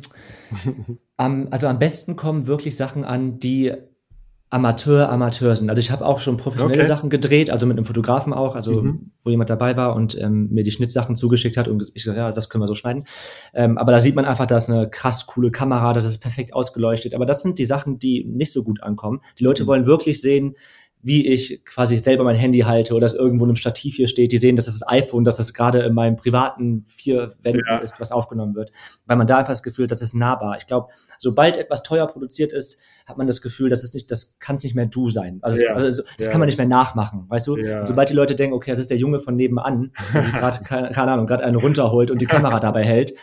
Am, also am besten kommen wirklich Sachen an, die Amateur, Amateur sind. Also ich habe auch schon professionelle Okay. Sachen gedreht, also mit einem Fotografen auch, also Mhm. wo jemand dabei war und ähm, mir die Schnittsachen zugeschickt hat und ich so, ja, das können wir so schneiden. Ähm, aber da sieht man einfach, da ist eine krass coole Kamera, das ist perfekt ausgeleuchtet. Aber das sind die Sachen, die nicht so gut ankommen. Die Leute wollen wirklich sehen, wie ich quasi selber mein Handy halte oder es irgendwo in einem Stativ hier steht. Die sehen, dass das, das iPhone, dass das gerade in meinem privaten vier Wänden Ja. ist, was aufgenommen wird. Weil man da einfach das Gefühl hat, das ist nahbar. Ich glaube, sobald etwas teuer produziert ist, hat man das Gefühl, das ist nicht, das kann es nicht mehr du sein. Also, Ja. es, also das Ja. kann man nicht mehr nachmachen, weißt du? Sobald die Leute denken, okay, das ist der Junge von nebenan, der sich gerade, keine, *laughs* keine Ahnung, gerade einen runterholt und die Kamera dabei hält,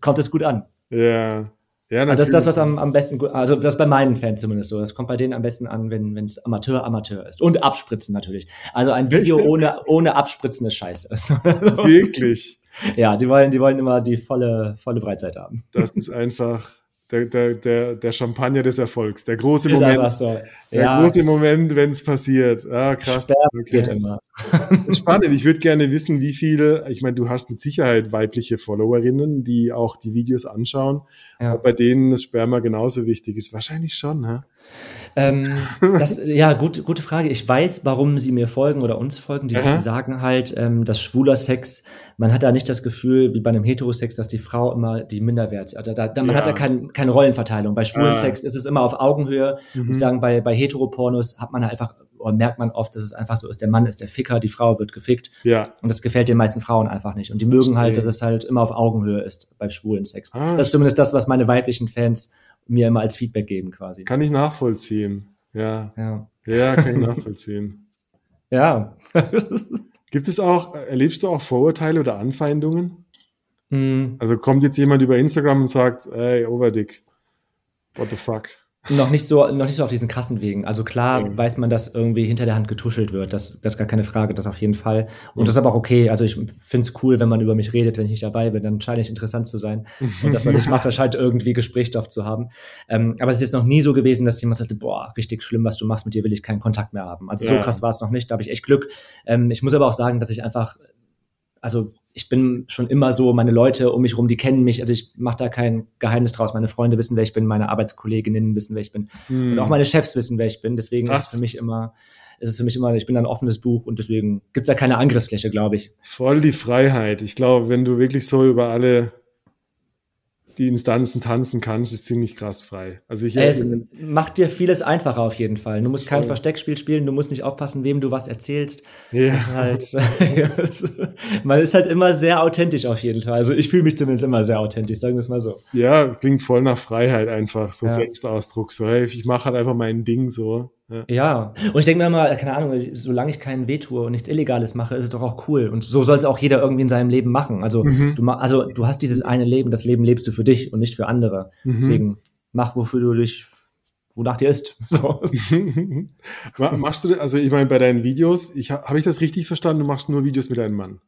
kommt es gut an. Ja. Ja, Also das ist das, was natürlich. am, am besten, also das ist bei meinen Fans zumindest so. Das kommt bei denen am besten an, wenn wenn es Amateur, Amateur ist. Und abspritzen natürlich. Also ein Video ohne, ohne Abspritzen ist scheiße. *laughs* Wirklich. ja, die wollen, die wollen immer die volle, volle Breitseite haben. Das ist einfach der, der, der, der Champagner des Erfolgs. Der große Ist Moment. so. Der Ja, große Moment, wenn es passiert. Ah, krass. Okay. immer. *laughs* Spannend. Ich würde gerne wissen, wie viele, ich meine, du hast mit Sicherheit weibliche Followerinnen, die auch die Videos anschauen. Ja. Bei denen das Sperma genauso wichtig ist. Wahrscheinlich schon, ha? Ähm, *laughs* das, ja, gut, gute Frage. Ich weiß, warum sie mir folgen oder uns folgen. Die, die sagen halt, ähm, dass schwuler Sex, man hat da nicht das Gefühl, wie bei einem Heterosex, dass die Frau immer die Minderwert, also da, da, man Ja. hat da kein, keine Rollenverteilung. Bei schwulen Ah. Sex ist es immer auf Augenhöhe. Mhm. Ich sagen, bei, bei Heteropornos hat man einfach, oder merkt man oft, dass es einfach so ist, der Mann ist der Ficker, die Frau wird gefickt. Ja. Und das gefällt den meisten Frauen einfach nicht. Und die mögen halt, dass es halt immer auf Augenhöhe ist bei schwulen Sex. Ah, das ist zumindest das, was meine weiblichen Fans mir immer als Feedback geben, quasi. Kann ich nachvollziehen. Ja. Ja. Ja, kann ich nachvollziehen. *laughs* Ja. *laughs* Gibt es auch, erlebst du auch Vorurteile oder Anfeindungen? Mm. Also kommt jetzt jemand über Instagram und sagt, ey, Overdick, what the fuck? Noch nicht so noch nicht so auf diesen krassen Wegen. Also klar mhm. weiß man, dass irgendwie hinter der Hand getuschelt wird. Das, das ist gar keine Frage, das auf jeden Fall. Und mhm. das ist aber auch okay. Also ich finde es cool, wenn man über mich redet, wenn ich nicht dabei bin, dann scheine ich interessant zu sein. *laughs* Und das, was ich mache, scheint irgendwie Gesprächsstoff zu haben. Ähm, aber es ist jetzt noch nie so gewesen, dass jemand sagte, boah, richtig schlimm, was du machst, mit dir will ich keinen Kontakt mehr haben. Also ja. so krass war es noch nicht, da habe ich echt Glück. Ähm, ich muss aber auch sagen, dass ich einfach also ich bin schon immer so, meine Leute um mich rum, die kennen mich, also ich mache da kein Geheimnis draus. Meine Freunde wissen, wer ich bin, meine Arbeitskolleginnen wissen, wer ich bin. Hm. Und auch meine Chefs wissen, wer ich bin. Deswegen Krass. ist es für mich immer, ist es für mich immer, ich bin ein offenes Buch und deswegen gibt's da keine Angriffsfläche, glaube ich. Voll die Freiheit. Ich glaube, wenn du wirklich so über alle die Instanzen tanzen kannst, ist ziemlich krass frei. Also ich es macht dir vieles einfacher auf jeden Fall. Du musst kein Versteckspiel spielen, du musst nicht aufpassen, wem du was erzählst. Ja. Ist halt, *laughs* man ist halt immer sehr authentisch auf jeden Fall. Also ich fühle mich zumindest immer sehr authentisch, sagen wir es mal so. Ja, klingt voll nach Freiheit einfach, so ja. Selbstausdruck. So, hey, ich mache halt einfach mein Ding so. Ja. ja. Und ich denke mir immer, keine Ahnung, solange ich keinen weh tue und nichts Illegales mache, ist es doch auch cool. Und so soll es auch jeder irgendwie in seinem Leben machen. Also, mhm. du, also du hast dieses eine Leben, das Leben lebst du für dich und nicht für andere. Mhm. Deswegen mach, wofür du dich, wonach dir ist. *laughs* So. *laughs* Machst du, also ich meine, bei deinen Videos, ich, habe ich das richtig verstanden, du machst nur Videos mit deinem Mann?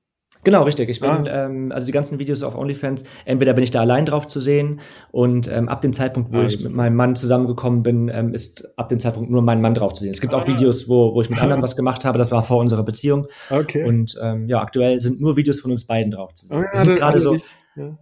Genau, richtig. Ich bin, ah. ähm, also die ganzen Videos auf OnlyFans, entweder bin ich da allein drauf zu sehen und ähm, ab dem Zeitpunkt, wo ah, ich mit meinem Mann zusammengekommen bin, ähm, ist ab dem Zeitpunkt nur mein Mann drauf zu sehen. Es gibt ah. auch Videos, wo, wo ich mit anderen *laughs* was gemacht habe, das war vor unserer Beziehung. Okay. Und ähm, ja, aktuell sind nur Videos von uns beiden drauf zu sehen. Oh, ja, sind gerade so. ja.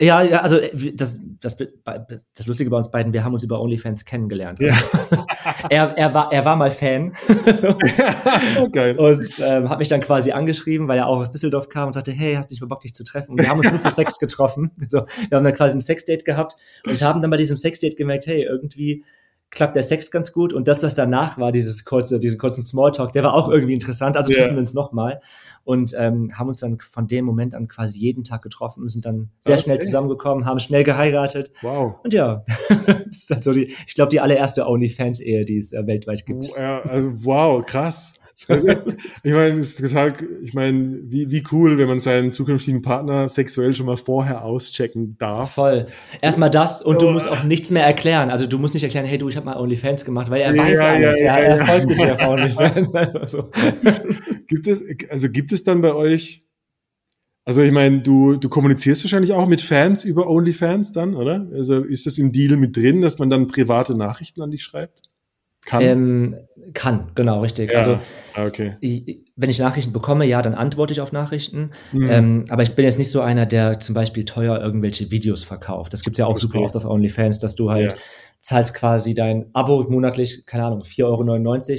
Ja, ja, also äh, das, das, das Lustige bei uns beiden, wir haben uns über OnlyFans kennengelernt. Ja. Also, er, er, war, er war mal Fan *laughs* okay. und ähm, hat mich dann quasi angeschrieben, weil er auch aus Düsseldorf kam und sagte, hey, hast du nicht mal Bock, dich zu treffen? Und wir haben uns nur für Sex getroffen. *laughs* So, wir haben dann quasi ein Sexdate gehabt und haben dann bei diesem Sexdate gemerkt, hey, irgendwie klappt der Sex ganz gut und das, was danach war, dieses kurze, diesen kurzen Smalltalk, der war auch irgendwie interessant. Also yeah. treffen wir uns nochmal und ähm, haben uns dann von dem Moment an quasi jeden Tag getroffen und sind dann sehr okay. schnell zusammengekommen, haben schnell geheiratet. Wow. Und ja, *laughs* das ist dann so die, ich glaube, die allererste OnlyFans-Ehe, die es äh, weltweit gibt. Ja, also wow, krass. *laughs* Also, *laughs* ich meine, ist total, ich meine, wie, wie cool, wenn man seinen zukünftigen Partner sexuell schon mal vorher auschecken darf. Voll. Erstmal das und du musst auch nichts mehr erklären. Also du musst nicht erklären, hey du, ich habe mal OnlyFans gemacht, weil er ja, weiß alles, ja, ja, ja er folgt dich auf OnlyFans. *laughs* so. Gibt es, also gibt es dann bei euch, also ich meine, du, du kommunizierst wahrscheinlich auch mit Fans über OnlyFans dann, oder? Also ist das im Deal mit drin, dass man dann private Nachrichten an dich schreibt? Kann? Ähm, kann, genau, richtig. Ja. Also, ah, okay. Ich, wenn ich Nachrichten bekomme, ja, dann antworte ich auf Nachrichten. Mhm. Ähm, aber ich bin jetzt nicht so einer, der zum Beispiel teuer irgendwelche Videos verkauft. Das gibt's ja auch okay. super oft auf OnlyFans, dass du halt ja. zahlst quasi dein Abo monatlich, keine Ahnung, 4,99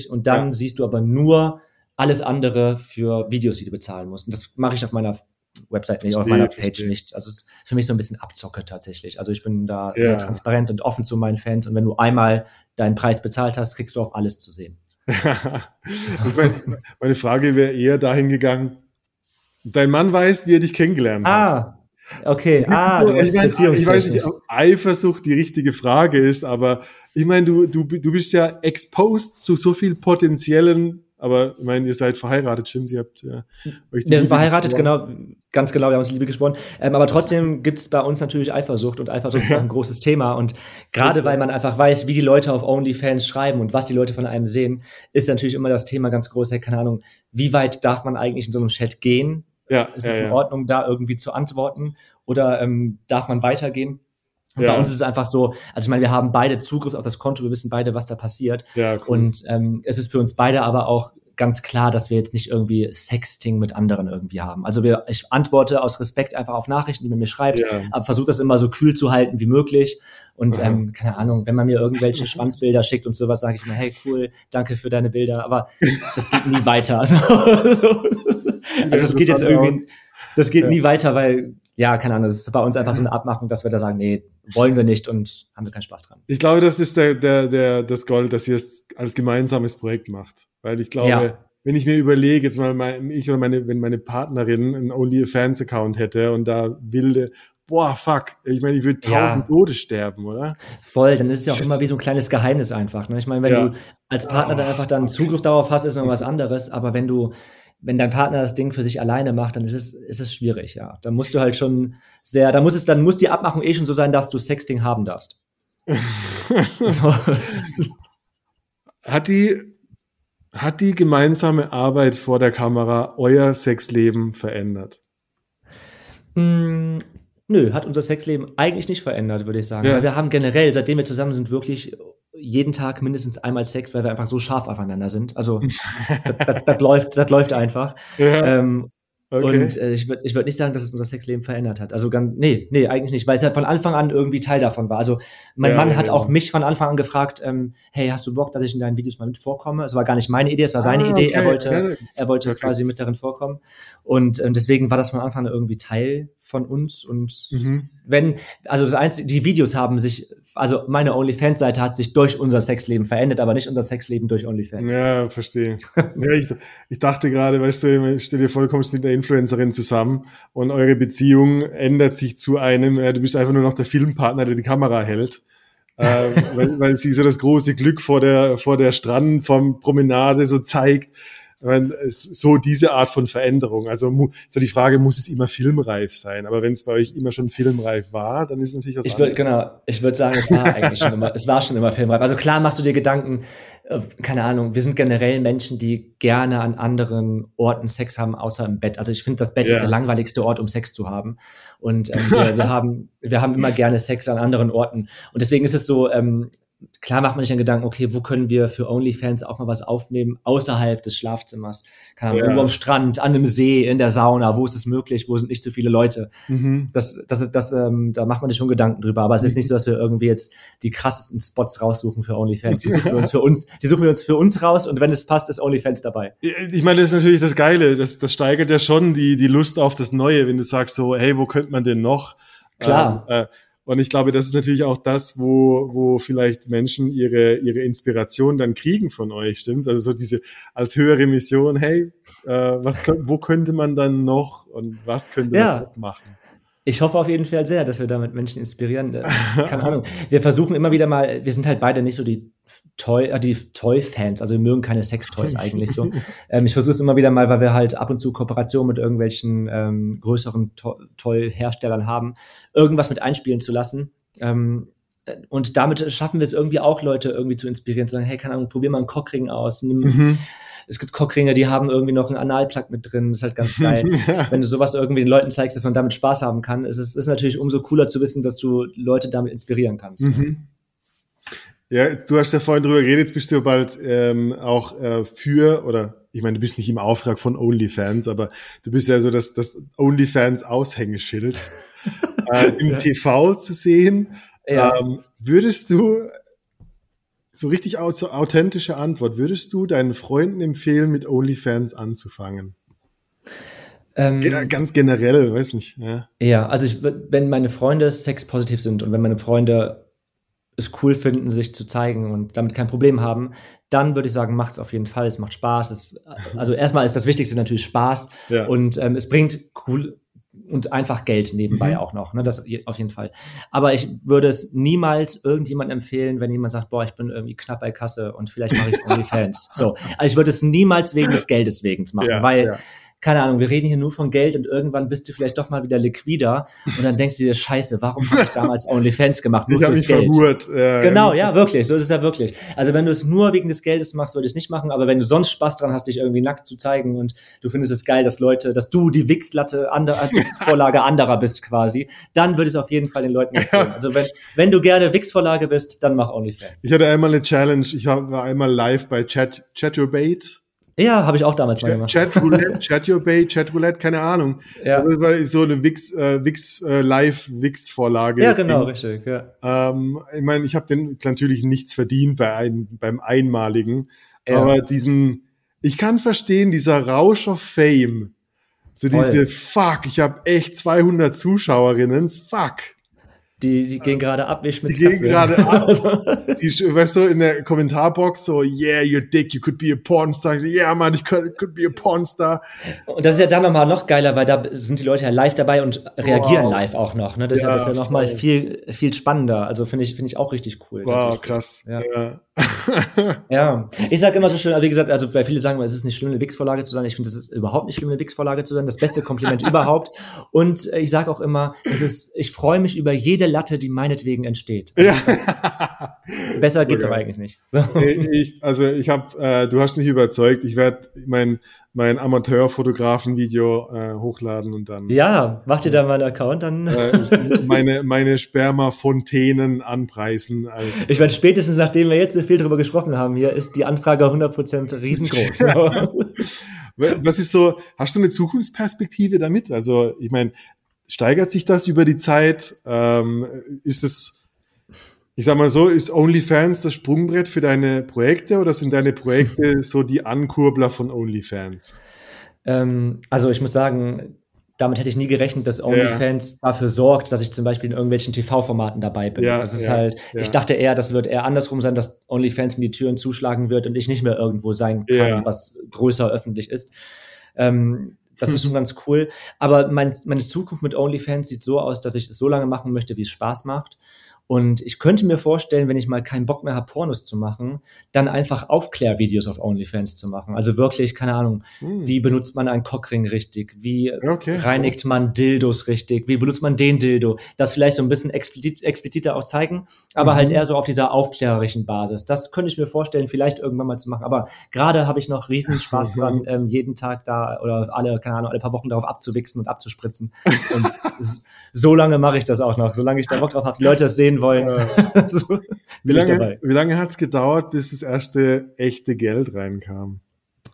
Euro und dann ja. siehst du aber nur alles andere für Videos, die du bezahlen musst. Und das mache ich auf meiner Website nicht, auf meiner Page nicht. Also es ist für mich so ein bisschen Abzocke tatsächlich. Also ich bin da ja. sehr transparent und offen zu meinen Fans und wenn du einmal deinen Preis bezahlt hast, kriegst du auch alles zu sehen. *laughs* meine, meine Frage wäre eher dahin gegangen, dein Mann weiß, wie er dich kennengelernt hat. Ah, Okay, ah, du ich, mein, ich weiß nicht, ob Eifersucht die richtige Frage ist, aber ich meine, du, du, du bist ja exposed zu so viel potenziellen aber ich meine, ihr seid verheiratet, stimmt? Ihr habt ja, euch Wir sind verheiratet, genau, ganz genau, wir haben uns Liebe gesprochen. Ähm, aber trotzdem gibt es bei uns natürlich Eifersucht und Eifersucht ist auch ein *laughs* großes Thema. Und gerade weil man einfach weiß, wie die Leute auf OnlyFans schreiben und was die Leute von einem sehen, ist natürlich immer das Thema ganz groß, hey, keine Ahnung, wie weit darf man eigentlich in so einem Chat gehen? Ja, ist es ja, in Ordnung, da irgendwie zu antworten? Oder ähm, darf man weitergehen? Und ja. bei uns ist es einfach so, also ich meine, wir haben beide Zugriff auf das Konto, wir wissen beide, was da passiert. Ja, cool. Und ähm, es ist für uns beide aber auch ganz klar, dass wir jetzt nicht irgendwie Sexting mit anderen irgendwie haben. Also wir, ich antworte aus Respekt einfach auf Nachrichten, die man mir schreibt, ja. aber versuche das immer so kühl zu halten wie möglich. Und ähm, keine Ahnung, wenn man mir irgendwelche *laughs* Schwanzbilder schickt und sowas, sage ich mir, hey cool, danke für deine Bilder, aber das geht nie *laughs* weiter. *laughs* Also, also das geht jetzt irgendwie, das geht ja. nie weiter, weil ja, keine Ahnung, das ist bei uns einfach so eine Abmachung, dass wir da sagen, nee, wollen wir nicht und haben wir keinen Spaß dran. Ich glaube, das ist der, der, der, das Gold, dass ihr es als gemeinsames Projekt macht. Weil ich glaube, ja. wenn ich mir überlege, jetzt mal mein, ich oder meine, wenn meine Partnerin einen OnlyFans-Account hätte und da wilde, boah, fuck, ich meine, ich würde tausend ja. Tode sterben, oder? Voll, dann ist es ja auch immer wie so ein kleines Geheimnis einfach. Ne? Ich meine, wenn ja. du als Partner dann einfach dann Zugriff darauf hast, ist noch was anderes, aber wenn du wenn dein Partner das Ding für sich alleine macht, dann ist es, ist es schwierig, ja. Dann musst du halt schon sehr, da muss es, dann muss die Abmachung eh schon so sein, dass du Sexting haben darfst. *laughs* so. Hat die, hat die gemeinsame Arbeit vor der Kamera euer Sexleben verändert? Mm, nö, hat unser Sexleben eigentlich nicht verändert, würde ich sagen. Ja. Wir haben generell, seitdem wir zusammen sind, wirklich jeden Tag mindestens einmal Sex, weil wir einfach so scharf aufeinander sind. Also das, läuft, das läuft einfach. *laughs* Ja. Ähm, Okay. Und äh, ich würde ich würd nicht sagen, dass es unser Sexleben verändert hat. Also ganz, nee, nee, eigentlich nicht, weil es ja von Anfang an irgendwie Teil davon war. Also mein ja, Mann ja, hat auch mich von Anfang an gefragt, ähm, hey, hast du Bock, dass ich in deinen Videos mal mit vorkomme? Es war gar nicht meine Idee, es war seine ah, Idee. Okay. Er wollte, er wollte okay. quasi mit darin vorkommen. Und ähm, deswegen war das von Anfang an irgendwie Teil von uns. Und mhm. wenn, also das Einzige, die Videos haben sich, also meine OnlyFans-Seite hat sich durch unser Sexleben verändert, aber nicht unser Sexleben durch OnlyFans. Ja, verstehe. ja, ich, ich dachte gerade, weißt du, ich stell dir vor, du kommst mit der Influencerin zusammen und eure Beziehung ändert sich zu einem, äh, du bist einfach nur noch der Filmpartner, der die Kamera hält. äh, weil, weil sie so das große Glück vor der, vor der Strand, vom Promenade so zeigt so diese Art von Veränderung. Also so die Frage, muss es immer filmreif sein? Aber wenn es bei euch immer schon filmreif war, dann ist es natürlich was ich würd, Genau, ich würde sagen, es war eigentlich schon immer, es war schon immer filmreif. Also klar machst du dir Gedanken, äh, keine Ahnung, wir sind generell Menschen, die gerne an anderen Orten Sex haben, außer im Bett. Also ich finde, das Bett ja. ist der langweiligste Ort, um Sex zu haben. Und ähm, wir, wir, haben, wir haben immer gerne Sex an anderen Orten. Und deswegen ist es so, ähm, klar macht man sich dann Gedanken, okay, wo können wir für OnlyFans auch mal was aufnehmen außerhalb des Schlafzimmers? Ahnung, ja. irgendwo am Strand, an einem See, in der Sauna, wo ist es möglich, wo sind nicht zu viele Leute? Mhm. Das, das, das, ähm, da macht man sich schon Gedanken drüber. Aber es ist nicht so, dass wir irgendwie jetzt die krassesten Spots raussuchen für OnlyFans. Die *laughs* suchen wir uns für uns, die suchen wir uns für uns raus und wenn es passt, ist OnlyFans dabei. Ich meine, das ist natürlich das Geile. Das, das steigert ja schon die, die Lust auf das Neue, wenn du sagst so, hey, wo könnte man denn noch? Klar. Ähm, äh, und ich glaube, das ist natürlich auch das, wo, wo vielleicht Menschen ihre, ihre Inspiration dann kriegen von euch, stimmt's? Also so diese als höhere Mission, hey, äh, was, wo könnte man dann noch und was könnte man ja. noch machen? Ich hoffe auf jeden Fall sehr, dass wir damit Menschen inspirieren. *laughs* Keine Ahnung. Wir versuchen immer wieder mal, wir sind halt beide nicht so die Toy, äh, die Toy-Fans, also wir mögen keine Sextoys *laughs* eigentlich so. Ähm, ich versuche es immer wieder mal, weil wir halt ab und zu Kooperation mit irgendwelchen ähm, größeren to Toy-Herstellern haben, irgendwas mit einspielen zu lassen. Ähm, und damit schaffen wir es irgendwie auch, Leute irgendwie zu inspirieren, zu sagen, hey, keine Ahnung, probier mal einen Cockring aus, nimm, mhm es gibt Cockringe, die haben irgendwie noch einen Analplug mit drin. Das ist halt ganz geil. *laughs* Wenn du sowas irgendwie den Leuten zeigst, dass man damit Spaß haben kann, ist es ist natürlich umso cooler zu wissen, dass du Leute damit inspirieren kannst. Mhm. Ja, du hast ja vorhin drüber geredet, jetzt bist du ja bald ähm, auch äh, für oder ich meine, du bist nicht im Auftrag von OnlyFans, aber du bist ja so das, das OnlyFans Aushängeschild *laughs* äh, im ja. TV zu sehen. Ja. Ähm, würdest du so richtig so authentische Antwort. Würdest du deinen Freunden empfehlen, mit OnlyFans anzufangen? Ähm, Ganz generell, weiß nicht. Ja, ja also ich, wenn meine Freunde sexpositiv sind und wenn meine Freunde es cool finden, sich zu zeigen und damit kein Problem haben, dann würde ich sagen, macht es auf jeden Fall. Es macht Spaß. Es, *laughs* also erstmal ist das Wichtigste natürlich Spaß ja. und ähm, es bringt cool, und einfach Geld nebenbei mhm. auch noch. Ne? Das auf jeden Fall. Aber ich würde es niemals irgendjemand empfehlen, wenn jemand sagt, boah, ich bin irgendwie knapp bei Kasse und vielleicht mache ich *laughs* OnlyFans. so. Also ich würde es niemals wegen des Geldes wegen machen, ja, weil ja keine Ahnung, wir reden hier nur von Geld und irgendwann bist du vielleicht doch mal wieder liquider und dann denkst du dir, scheiße, warum habe ich damals *laughs* OnlyFans gemacht? Nur ich fürs Geld. Verhurt. Ja, genau, ja, wirklich, so ist es ja wirklich. Also wenn du es nur wegen des Geldes machst, würde ich es nicht machen, aber wenn du sonst Spaß dran hast, dich irgendwie nackt zu zeigen und du findest es geil, dass Leute, dass du die Wichslatte, anderer, Wichsvorlage *laughs* anderer bist quasi, dann würde ich es auf jeden Fall den Leuten empfehlen. Also wenn, wenn du gerne Wichsvorlage bist, dann mach OnlyFans. Ich hatte einmal eine Challenge, ich war einmal live bei Chat, Chaturbate ja, habe ich auch damals mal gemacht. Chat Roulette, *laughs* Chat Your Bay, Chat Roulette, keine Ahnung. Ja. Das war so eine Wix, äh, Wix äh, Live Wix Vorlage. Ja, genau, in, richtig. Ja. Ähm, ich meine, ich habe den natürlich nichts verdient bei ein, beim einmaligen, ja. aber diesen, ich kann verstehen, dieser Rausch of Fame, so Voll. diese Fuck, ich habe echt 200 Zuschauerinnen, Fuck. Die, die gehen gerade ab wie Schmitz Die gehen gerade *laughs* ab. die, weißt du, in der Kommentarbox so, yeah, you're dick, you could be a pornstar. So, yeah, man, ich could, could be a pornstar. Und das ist ja dann nochmal noch geiler, weil da sind die Leute ja live dabei und reagieren wow. live auch noch. Ne? Das, ja, ist ja, das ist ja nochmal viel, viel spannender. Also finde ich, finde ich auch richtig cool. Wow, krass. Ja. ja. Ja, ich sage immer so schön, wie gesagt, also weil viele sagen, es ist nicht schlimm, eine Wix-Vorlage zu sein. Ich finde, es ist überhaupt nicht schlimm, eine Wix-Vorlage zu sein. Das beste Kompliment *laughs* überhaupt. Und äh, ich sage auch immer, es ist, ich freue mich über jede Latte, die meinetwegen entsteht. Also, ja. Besser geht's okay. aber eigentlich nicht. So. Ich, also ich habe, äh, du hast mich überzeugt. Ich werde mein mein Amateurfotografen-Video äh, hochladen und dann. Ja, mach dir da mal einen Account, dann. Äh, *laughs* meine meine Sperma-Fontänen anpreisen. Also. Ich meine, spätestens nachdem wir jetzt so viel drüber gesprochen haben, hier ist die Anfrage 100% riesengroß. *laughs* Was ist so, hast du eine Zukunftsperspektive damit? Also, ich meine, steigert sich das über die Zeit? Ähm, ist es ich sag mal so, ist OnlyFans das Sprungbrett für deine Projekte oder sind deine Projekte *laughs* so die Ankurbler von OnlyFans? Ähm, also ich muss sagen, damit hätte ich nie gerechnet, dass OnlyFans ja. dafür sorgt, dass ich zum Beispiel in irgendwelchen TV-Formaten dabei bin. Ja, das ist ja, halt, ich dachte eher, das wird eher andersrum sein, dass OnlyFans mir die Türen zuschlagen wird und ich nicht mehr irgendwo sein kann, was größer öffentlich ist. Ähm, das ist *laughs* schon ganz cool. Aber mein, meine Zukunft mit OnlyFans sieht so aus, dass ich es so lange machen möchte, wie es Spaß macht. Und ich könnte mir vorstellen, wenn ich mal keinen Bock mehr habe, Pornos zu machen, dann einfach Aufklärvideos auf OnlyFans zu machen. Also wirklich, keine Ahnung, hm. wie benutzt man einen Cockring richtig? Wie okay. reinigt man Dildos richtig? Wie benutzt man den Dildo? Das vielleicht so ein bisschen explizit, expliziter auch zeigen, aber halt mhm. halt eher so auf dieser aufklärerischen Basis. Das könnte ich mir vorstellen, vielleicht irgendwann mal zu machen. Aber gerade habe ich noch riesen Spaß dran, ähm, jeden Tag da oder alle, keine Ahnung, alle paar Wochen darauf abzuwichsen und abzuspritzen. und *laughs* so lange mache ich das auch noch. Solange ich da Bock drauf habe, die Leute das sehen wollen. Äh, *laughs* so, wie lange, wie lange hat es gedauert, bis das erste echte Geld reinkam?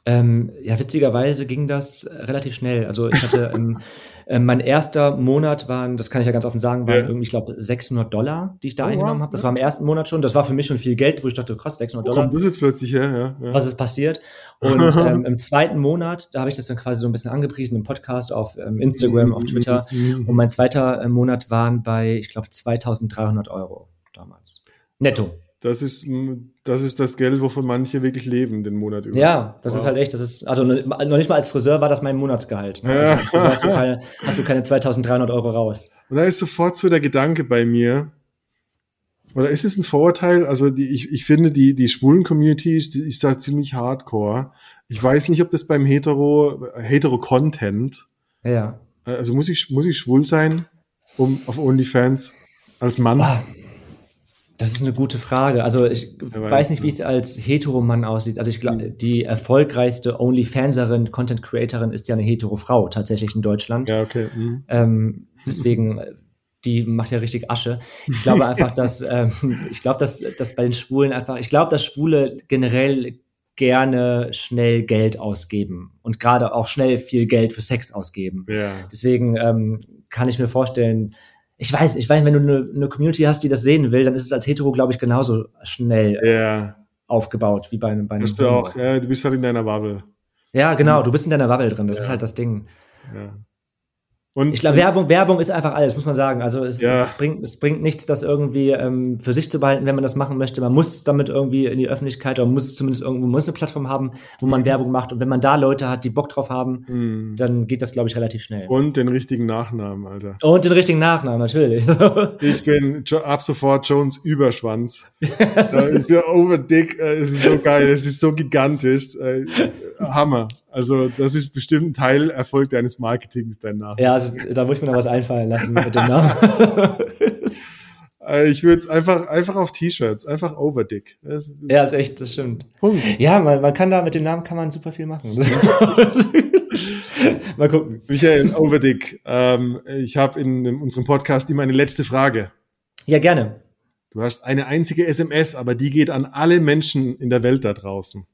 Ähm, ja, witzigerweise ging das relativ schnell. Also ich hatte ähm, *laughs* äh, mein erster Monat waren, das kann ich ja ganz offen sagen, waren ja. irgendwie, ich glaube, 600 Dollar, die ich da oh, eingenommen habe. Das war im ersten Monat schon. Das war für mich schon viel Geld, wo ich dachte, krass, 600 Dollar. Kommt das jetzt plötzlich her? Ja, ja. Was ist passiert? Und *laughs* ähm, im zweiten Monat, da habe ich das dann quasi so ein bisschen angepriesen im Podcast, auf ähm, Instagram, auf Twitter. *laughs* Mhm. Und mein zweiter äh, Monat waren bei, ich glaube, 2300 Euro damals. Netto. Das ist, das ist das Geld, wovon manche wirklich leben, den Monat über. Ja, das wow. ist halt echt, das ist, also noch nicht mal als Friseur war das mein Monatsgehalt. Ne? Ja. Also hast, du keine, hast du keine 2300 Euro raus. Und da ist sofort so der Gedanke bei mir, oder ist es ein Vorurteil? Also die, ich, ich finde, die, die schwulen Communities, die ist da ziemlich hardcore. Ich weiß nicht, ob das beim Hetero, Hetero-Content, ja. also muss ich, muss ich schwul sein, um auf OnlyFans als Mann? Ah das ist eine gute Frage. Also ich ja, weiß nicht, wie es als Heteromann aussieht. Also ich glaube, mhm. die erfolgreichste OnlyFanserin, Content Creatorin ist ja eine Hetero-Frau tatsächlich in Deutschland. Ja, okay. Mhm. Ähm, deswegen, die macht ja richtig Asche. Ich glaube *laughs* einfach, dass ähm, ich glaube, dass, dass bei den Schwulen einfach, ich glaube, dass Schwule generell gerne schnell Geld ausgeben und gerade auch schnell viel Geld für Sex ausgeben. Ja. Deswegen ähm, kann ich mir vorstellen, ich weiß, ich weiß, wenn du eine, eine Community hast, die das sehen will, dann ist es als Hetero, glaube ich, genauso schnell ja. aufgebaut wie bei, einem bei einem. Bist du auch, ja, du bist halt in deiner Bubble. Ja, genau, du bist in deiner Bubble drin, das ja. ist halt das Ding. Ja. Und ich glaube, Werbung, Werbung ist einfach alles, muss man sagen. Also es, ja. es, bringt, es bringt nichts, das irgendwie ähm, für sich zu behalten, wenn man das machen möchte. Man muss damit irgendwie in die Öffentlichkeit oder muss zumindest irgendwo muss eine Plattform haben, wo man mhm. Werbung macht. Und wenn man da Leute hat, die Bock drauf haben, mhm. dann geht das, glaube ich, relativ schnell. Und den richtigen Nachnamen, Alter. Und den richtigen Nachnamen, natürlich. *laughs* ich bin ab sofort Jones Überschwanz. *laughs* ist der Overdick, äh, es ist so geil, es ist so gigantisch. Hammer. Also das ist bestimmt ein Teil Erfolg deines Marketings, dein Name. Ja, also, da muss ich mir noch was einfallen lassen mit dem Namen. Äh, ich würde es einfach, einfach auf T-Shirts, einfach Overdick. Das, das ja, ist echt, das stimmt. Punkt. Ja, man, man kann da mit dem Namen kann man super viel machen. *laughs* Mal gucken. Michael Overdick, ähm, ich habe in, in unserem Podcast immer eine letzte Frage. Ja, gerne. Du hast eine einzige SMS, aber die geht an alle Menschen in der Welt da draußen.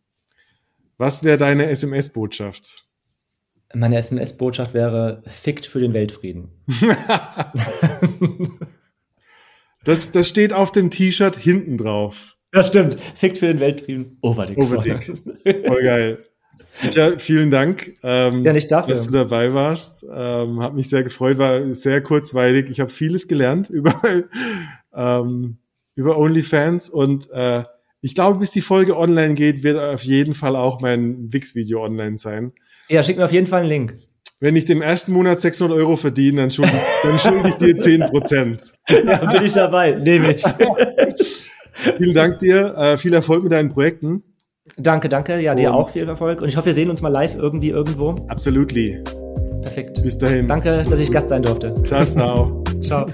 Was wäre deine SMS-Botschaft? Meine SMS-Botschaft wäre fickt für den Weltfrieden. *laughs* das, das steht auf dem T-Shirt hinten drauf. Das stimmt. Fickt für den Weltfrieden. Overdick. Overdick. *laughs* Voll geil. Ja, vielen Dank, ähm, ja, nicht dafür. dass du dabei warst. Ähm, hat mich sehr gefreut, war sehr kurzweilig. Ich habe vieles gelernt *laughs* über, ähm, über OnlyFans und äh, ich glaube, bis die Folge online geht, wird auf jeden Fall auch mein Wix-Video online sein. Ja, schick mir auf jeden Fall einen Link. Wenn ich dem ersten Monat 600 Euro verdiene, dann schulde, dann schulde ich dir 10 Prozent. *laughs* Ja, bin ich dabei. Nehme ich. *laughs* Vielen Dank dir. Äh, viel Erfolg mit deinen Projekten. Danke, danke. Ja, dir auch viel Erfolg. Und ich hoffe, wir sehen uns mal live irgendwie irgendwo. Absolutely. Perfekt. Bis dahin. Danke, dass ich Gast sein durfte. Ciao, ciao. *laughs* ciao.